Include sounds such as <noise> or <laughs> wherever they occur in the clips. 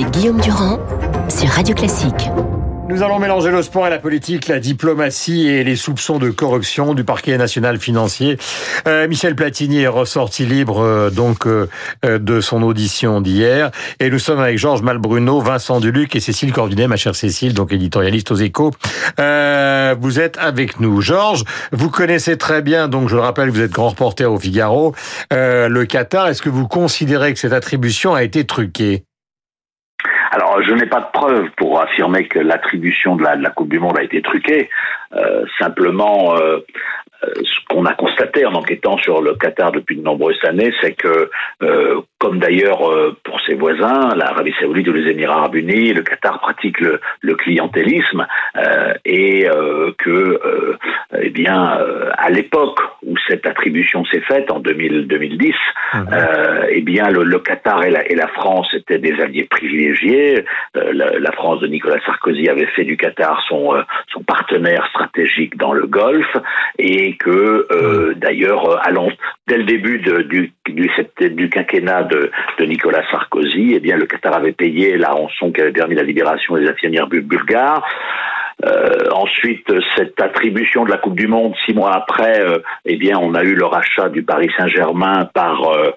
avec Guillaume Durand sur Radio Classique. Nous allons mélanger le sport et la politique, la diplomatie et les soupçons de corruption du parquet national financier. Euh, Michel Platini est ressorti libre euh, donc euh, de son audition d'hier et nous sommes avec Georges Malbruno, Vincent Duluc et Cécile Cordunet, ma chère Cécile, donc éditorialiste aux Échos. vous êtes avec nous, Georges. Vous connaissez très bien, donc je le rappelle, vous êtes grand reporter au Figaro, le Qatar. Est-ce que vous considérez que cette attribution a été truquée? Je n'ai pas de preuves pour affirmer que l'attribution de la, Coupe du Monde a été truquée. Euh, simplement, euh, euh, ce qu'on a constaté en enquêtant sur le Qatar depuis de nombreuses années, c'est que, comme d'ailleurs euh, pour ses voisins, l'Arabie Saoudite ou les Émirats Arabes Unis, le Qatar pratique le, le clientélisme et que, eh bien, à l'époque où cette attribution s'est faite en 2000, 2010, mhm. eh bien, le, le Qatar et la, et la, France étaient des alliés privilégiés. La, la, France de Nicolas Sarkozy avait fait du Qatar son, son partenaire stratégique dans le Golfe et que euh, d'ailleurs, dès le début du, quinquennat de, Nicolas Sarkozy, eh bien le Qatar avait payé la rançon qui avait permis la libération des infirmières bulgares. Euh, ensuite, cette attribution de la Coupe du Monde, six mois après, euh, eh bien, on a eu le rachat du Paris Saint-Germain par euh,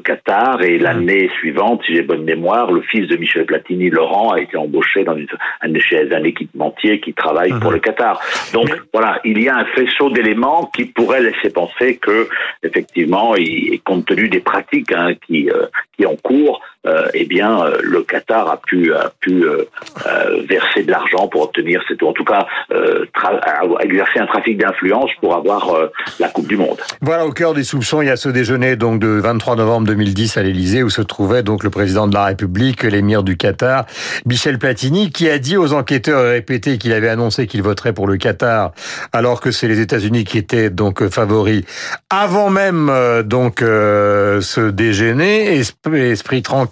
Qatar et l'année suivante, si j'ai bonne mémoire, le fils de Michel Platini, Laurent, a été embauché dans une, un, un équipementier qui travaille pour mhm. le Qatar. Donc voilà, il y a un faisceau d'éléments qui pourraient laisser penser que effectivement, et compte tenu des pratiques hein, qui qui en cours, euh, eh bien, euh, le Qatar a pu, a pu euh, verser de l'argent pour obtenir, cette, en tout cas, exercer un trafic d'influence pour avoir la Coupe du Monde. Voilà, au cœur des soupçons, il y a ce déjeuner donc de 23 novembre 2010 à l'Élysée où se trouvait donc le président de la République, l'émir du Qatar, Michel Platini, qui a dit aux enquêteurs répétés qu'il avait annoncé qu'il voterait pour le Qatar, alors que c'est les États-Unis qui étaient donc favoris avant même donc ce déjeuner. Esprit tranquille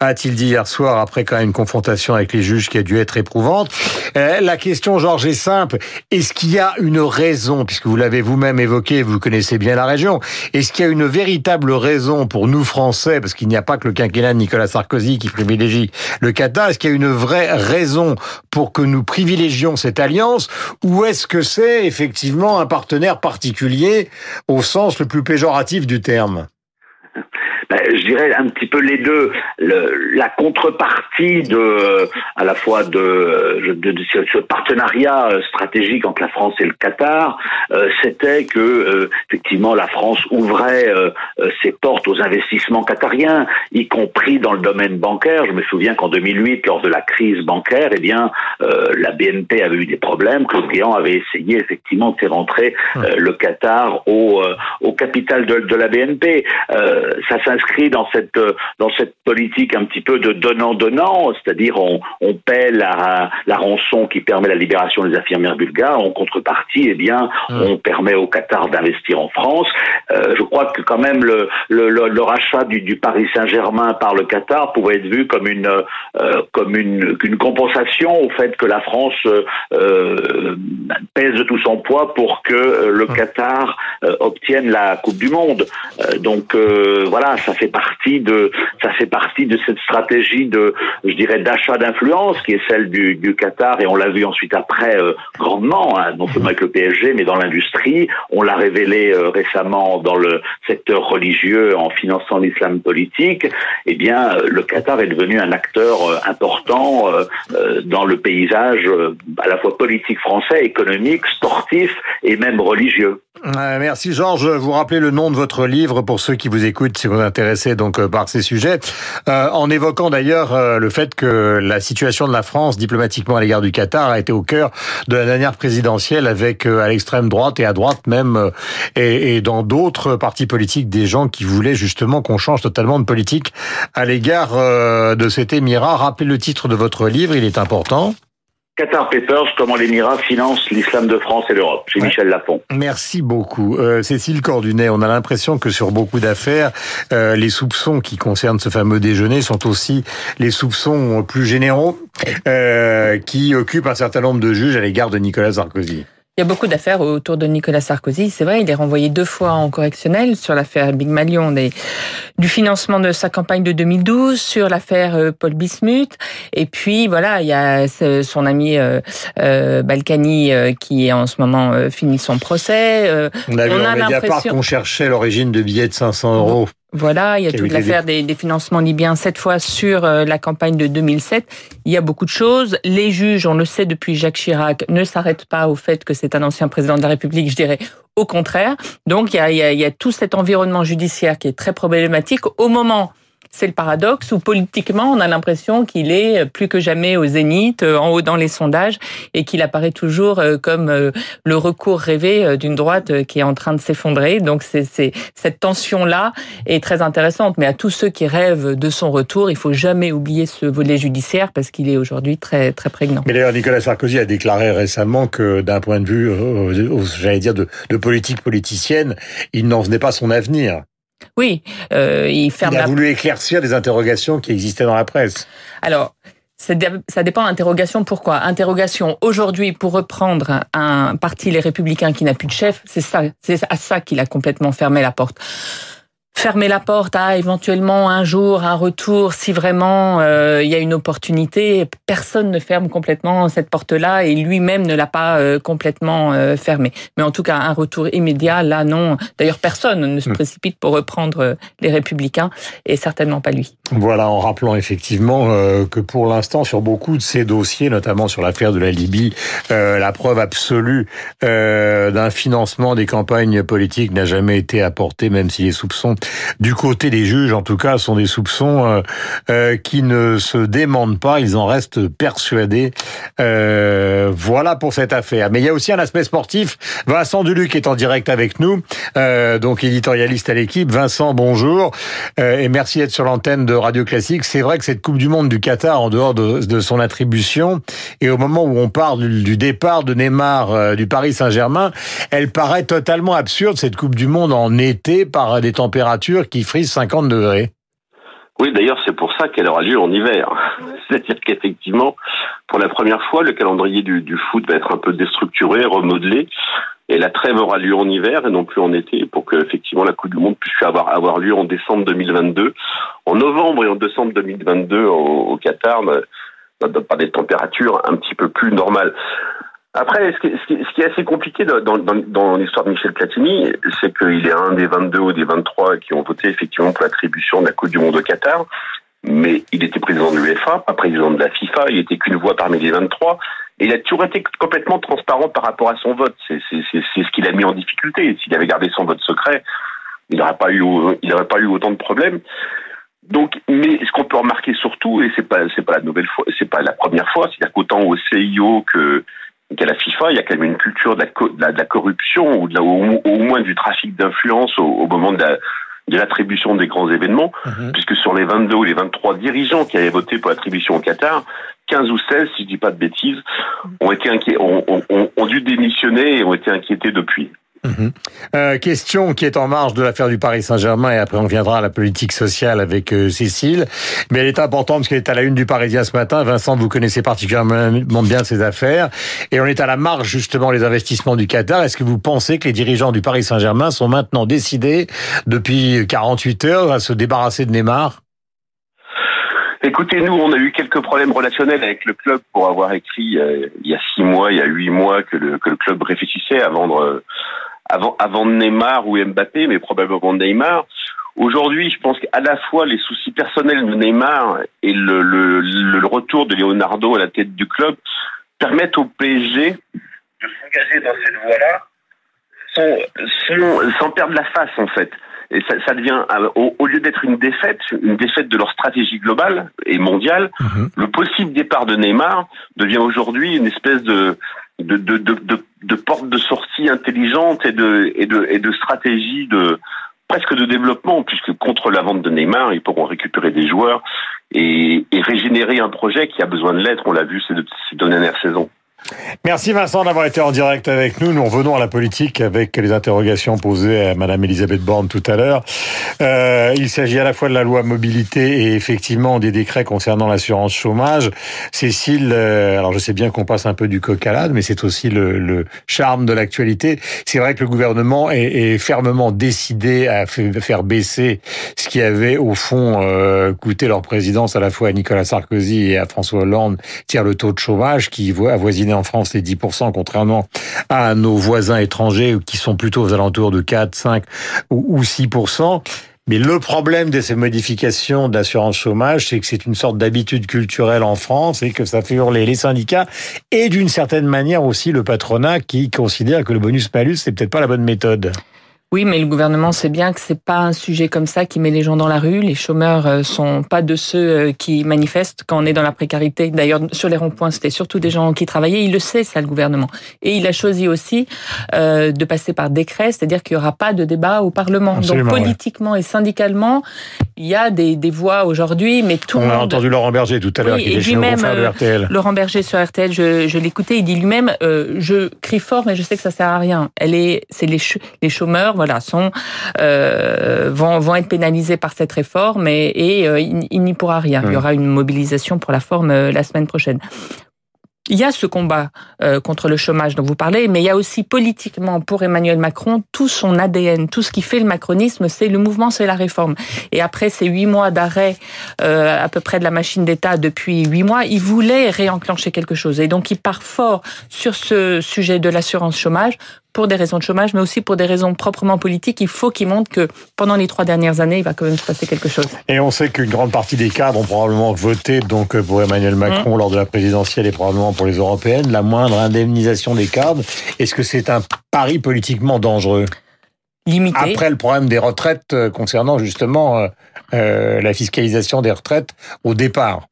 a-t-il dit hier soir après quand même une confrontation avec les juges qui a dû être éprouvante. Euh, la question, Georges, est simple. Est-ce qu'il y a une raison, puisque vous l'avez vous-même évoqué, vous connaissez bien la région, est-ce qu'il y a une véritable raison pour nous Français, parce qu'il n'y a pas que le quinquennat de Nicolas Sarkozy qui privilégie le Qatar, est-ce qu'il y a une vraie raison pour que nous privilégions cette alliance, ou est-ce que c'est effectivement un partenaire particulier au sens le plus péjoratif du terme? Ben, je dirais un petit peu les deux. Le, la contrepartie de, à la fois de, de, de, ce partenariat stratégique entre la France et le Qatar, euh, c'était que euh, effectivement la France ouvrait euh, ses portes aux investissements qatariens, y compris dans le domaine bancaire. Je me souviens qu'en 2008, lors de la crise bancaire, eh bien la BNP avait eu des problèmes. Claude Guéant avait essayé effectivement de faire rentrer le Qatar au, au capital de, de la BNP. ça s'inscrit dans cette dans cette politique un petit peu de donnant-donnant, c'est-à-dire on, on paie la, la rançon qui permet la libération des infirmières bulgares, en contrepartie, eh bien, mmh. on permet au Qatar d'investir en France. Euh, je crois que quand même le, le, le, rachat du, du Paris Saint-Germain par le Qatar pouvait être vu comme une euh, comme une, une compensation au fait que la France euh, pèse de tout son poids pour que le mmh. Qatar obtienne la Coupe du Monde. donc voilà, ça fait partie de ça fait partie de cette stratégie de je dirais d'achat d'influence qui est celle du, Qatar. Et on l'a vu ensuite après euh, grandement hein, non seulement avec le PSG mais dans l'industrie. On l'a révélé euh, récemment dans le secteur religieux en finançant l'islam politique. Eh bien euh, le Qatar est devenu un acteur important dans le paysage à la fois politique français économique sportif et même religieux. Merci Georges. Vous rappelez le nom de votre livre pour ceux qui vous écoutent si vous êtes intéressés donc par ces sujets en évoquant d'ailleurs le fait que la situation de la France diplomatiquement à l'égard du Qatar a été au cœur de la dernière présidentielle avec euh, à l'extrême droite et à droite même euh, et, dans d'autres partis politiques des gens qui voulaient justement qu'on change totalement de politique à l'égard euh, de cet émirat. Rappelez le titre de votre livre, il est important. Qatar Papers, comment l'Émirat finance l'islam de France et l'Europe, chez Michel Lapon. Merci beaucoup. Euh, Cécile Cordunet, on a l'impression que sur beaucoup d'affaires, euh, les soupçons qui concernent ce fameux déjeuner sont aussi les soupçons plus généraux euh, qui occupent un certain nombre de juges à l'égard de Nicolas Sarkozy. Il y a beaucoup d'affaires autour de Nicolas Sarkozy. C'est vrai, il est renvoyé deux fois en correctionnel sur l'affaire Big Malion des, du financement de sa campagne de 2012, sur l'affaire euh, Paul Bismuth. Et puis, voilà, il y a son ami euh, euh Balkany euh, qui est en ce moment fini son procès. on a en l'impression qu'on cherchait l'origine de billets de 500 euros. Voilà, il y a toute l'affaire des, des, financements libyens, cette fois sur euh, la campagne de 2007. Il y a beaucoup de choses. Les juges, on le sait depuis Jacques Chirac, ne s'arrêtent pas au fait que c'est un ancien président de la République, je dirais au contraire. Donc il y a, il y a, il y a tout cet environnement judiciaire qui est très problématique au moment c'est le paradoxe où politiquement on a l'impression qu'il est plus que jamais au zénith, euh, en haut dans les sondages, et qu'il apparaît toujours euh, comme euh, le recours rêvé d'une droite qui est en train de s'effondrer. Donc c'est cette tension-là est très intéressante. Mais à tous ceux qui rêvent de son retour, il faut jamais oublier ce volet judiciaire parce qu'il est aujourd'hui très très prégnant. Mais d'ailleurs, Nicolas Sarkozy a déclaré récemment que d'un point de vue, j'allais dire, de, de politique politicienne, il n'en venait pas son avenir. Oui, euh, il ferme. Il a voulu éclaircir des interrogations qui existaient dans la presse. Alors, ça dépend d'interrogation. Pourquoi? Interrogation aujourd'hui pour reprendre un parti Les Républicains qui n'a plus de chef, c'est ça, c'est à ça qu'il a complètement fermé la porte fermer la porte à éventuellement un jour un retour si vraiment euh, il y a une opportunité. Personne ne ferme complètement cette porte-là et lui-même ne l'a pas euh, complètement euh, fermée. Mais en tout cas, un retour immédiat, là non. D'ailleurs, personne ne se hmm. précipite pour reprendre les Républicains et certainement pas lui. Voilà, en rappelant effectivement que pour l'instant, sur beaucoup de ces dossiers, notamment sur l'affaire de la Libye, la preuve absolue d'un financement des campagnes politiques n'a jamais été apportée, même si les soupçons du côté des juges, en tout cas, sont des soupçons euh, euh, qui ne se démentent pas, ils en restent persuadés. Euh, voilà pour cette affaire. Mais il y a aussi un aspect sportif. Vincent Duluc est en direct avec nous, donc éditorialiste à l'équipe. Vincent, bonjour et merci d'être sur l'antenne de Radio Classique. C'est vrai que cette Coupe du Monde du Qatar, en dehors de, son attribution, et au moment où on parle du, départ de Neymar du Paris Saint-Germain, elle paraît totalement absurde cette Coupe du Monde en été par des températures qui frise 50 degrés. Oui, d'ailleurs, c'est pour ça qu'elle aura lieu en hiver. <laughs> C'est-à-dire qu'effectivement, pour la première fois, le calendrier du, foot va être un peu déstructuré, remodelé, et la trêve aura lieu en hiver et non plus en été, pour que effectivement la Coupe du Monde puisse avoir, avoir lieu en décembre 2022. En novembre et en décembre 2022 au, au Qatar, bah, par des températures un petit peu plus normales. Après, ce qui, est assez compliqué dans, l'histoire de Michel Platini, c'est qu'il est un des 22 ou des 23 qui ont voté effectivement pour l'attribution de la Coupe du Monde au Qatar. Mais il était président de l'UEFA, pas président de la FIFA, il était qu'une voix parmi les 23. Et il a toujours été complètement transparent par rapport à son vote. C'est ce qu'il a mis en difficulté. S'il avait gardé son vote secret, il n'aurait pas eu, pas eu autant de problèmes. Donc, mais ce qu'on peut remarquer surtout, et c'est pas, pas la nouvelle fois, c'est pas la première fois, c'est-à-dire qu'autant au CIO que qu'à la FIFA, il y a quand même une culture de la, de la, corruption ou, de au, moins du trafic d'influence au, moment de l'attribution des grands événements, mhm. puisque sur les 22 ou les 23 dirigeants qui avaient voté pour l'attribution au Qatar, 15 ou 16, si je dis pas de bêtises, ont été inquiets, ont, ont, ont dû démissionner et ont été inquiétés depuis. Euh, question qui est en marge de l'affaire du Paris Saint-Germain et après on viendra à la politique sociale avec euh, Cécile. Mais elle est importante parce qu'elle est à la une du Parisien ce matin. Vincent, vous connaissez particulièrement bien ces affaires. Et on est à la marge justement des investissements du Qatar. Est-ce que vous pensez que les dirigeants du Paris Saint-Germain sont maintenant décidés depuis 48 heures à se débarrasser de Neymar? Écoutez, nous, on a eu quelques problèmes relationnels avec le club pour avoir écrit euh, il y a six mois, il y a huit mois que le club réfléchissait à vendre avant, avant Neymar ou Mbappé, mais probablement Neymar. Aujourd'hui, je pense qu'à la fois les soucis personnels de Neymar et le, le, le, retour de Leonardo à la tête du club permettent au PSG de s'engager dans cette voie-là sans, sans, perdre la face, en fait. Et ça, ça devient, euh, au, lieu d'être une défaite, une défaite de leur stratégie globale et mondiale, mhm. le possible départ de Neymar devient aujourd'hui une espèce de, de, de, de, de, porte de sortie intelligente et de, et de, et de stratégie de presque de développement, puisque contre la vente de Neymar, ils pourront récupérer des joueurs et, régénérer un projet qui a besoin de l'être. On l'a vu ces ces deux dernières saisons. Merci Vincent d'avoir été en direct avec nous. Nous revenons à la politique avec les interrogations posées à Madame Elisabeth Borne tout à l'heure. Euh, il s'agit à la fois de la loi mobilité et effectivement des décrets concernant l'assurance chômage. Cécile, euh, alors je sais bien qu'on passe un peu du coq à l'âne, mais c'est aussi le, le, charme de l'actualité. C'est vrai que le gouvernement est, est, fermement décidé à faire baisser ce qui avait au fond euh, coûté leur présidence à la fois à Nicolas Sarkozy et à François Hollande, c'est-à-dire le taux de chômage qui en France les 10%, contrairement à nos voisins étrangers qui sont plutôt aux alentours de 4, 5 ou 6%. Mais le problème de ces modifications d'assurance chômage, c'est que c'est une sorte d'habitude culturelle en France et que ça fait hurler les syndicats et d'une certaine manière aussi le patronat qui considère que le bonus-malus, c'est peut-être pas la bonne méthode. Oui, mais le gouvernement sait bien que c'est pas un sujet comme ça qui met les gens dans la rue. Les chômeurs euh, sont pas de ceux euh, qui manifestent quand on est dans la précarité. D'ailleurs, sur les ronds-points, c'était surtout des gens qui travaillaient. Il le sait, ça, le gouvernement. Et il a choisi aussi euh, de passer par décret, c'est-à-dire qu'il y aura pas de débat au Parlement. Donc, politiquement et syndicalement, il y a des, des voix aujourd'hui, mais tout on le monde... a entendu Laurent Berger tout à l'heure, qui est chez même, de RTL. Laurent Berger sur RTL, je, je l'écoutais, il dit lui-même, euh, je crie fort, mais je sais que ça sert à rien. Elle est, c'est les, les chômeurs voilà, sont, euh, vont, vont être pénalisés par cette réforme et, et euh, il, n'y pourra rien. Il y aura une mobilisation pour la forme euh, la semaine prochaine il y a ce combat contre le chômage dont vous parlez, mais il y a aussi politiquement pour Emmanuel Macron tout son ADN, tout ce qui fait le macronisme, c'est le mouvement, c'est la réforme. Et après ces huit mois d'arrêt euh, à peu près de la machine d'État depuis huit mois, il voulait réenclencher quelque chose. Et donc il part fort sur ce sujet de l'assurance chômage pour des raisons de chômage, mais aussi pour des raisons proprement politiques. Il faut qu'il montre que pendant les trois dernières années, il va quand même se passer quelque chose. Et on sait qu'une grande partie des cadres ont probablement voté donc pour Emmanuel Macron mmh. lors de la présidentielle et probablement pour les européennes. La moindre indemnisation des cadres, est-ce que c'est un pari politiquement dangereux? Limité. Après le problème des retraites euh, concernant justement euh, euh, la fiscalisation des retraites au départ.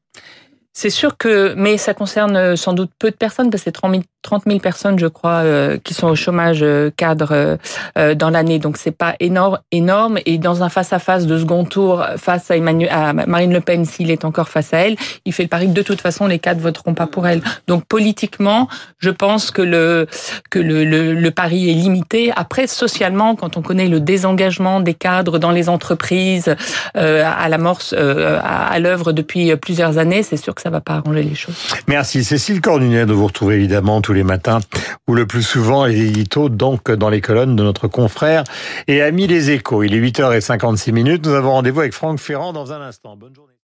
C'est sûr que, mais ça concerne sans doute peu de personnes, parce que c'est 30 000 personnes, je crois, euh, qui sont au chômage euh, cadre euh, dans l'année. Donc c'est pas énorme, énorme. Et dans un face à face de second tour face à Marine Le Pen, s'il est encore face à elle, il fait le pari que de toute façon les cadres voteront pas pour elle. Donc politiquement, je pense que le que le, le, le pari est limité. Après, socialement, quand on connaît le désengagement des cadres dans les entreprises à l'amorce, à, à l'œuvre depuis plusieurs années, c'est sûr que ça va pas arranger les choses. Merci Cécile Cornunet de vous retrouver évidemment tous les matins ou le plus souvent les éditos donc dans les colonnes de notre confrère et ami les échos. Il est 8h56 minutes. Nous avons rendez-vous avec Franck Ferrand dans un instant. Bonne journée.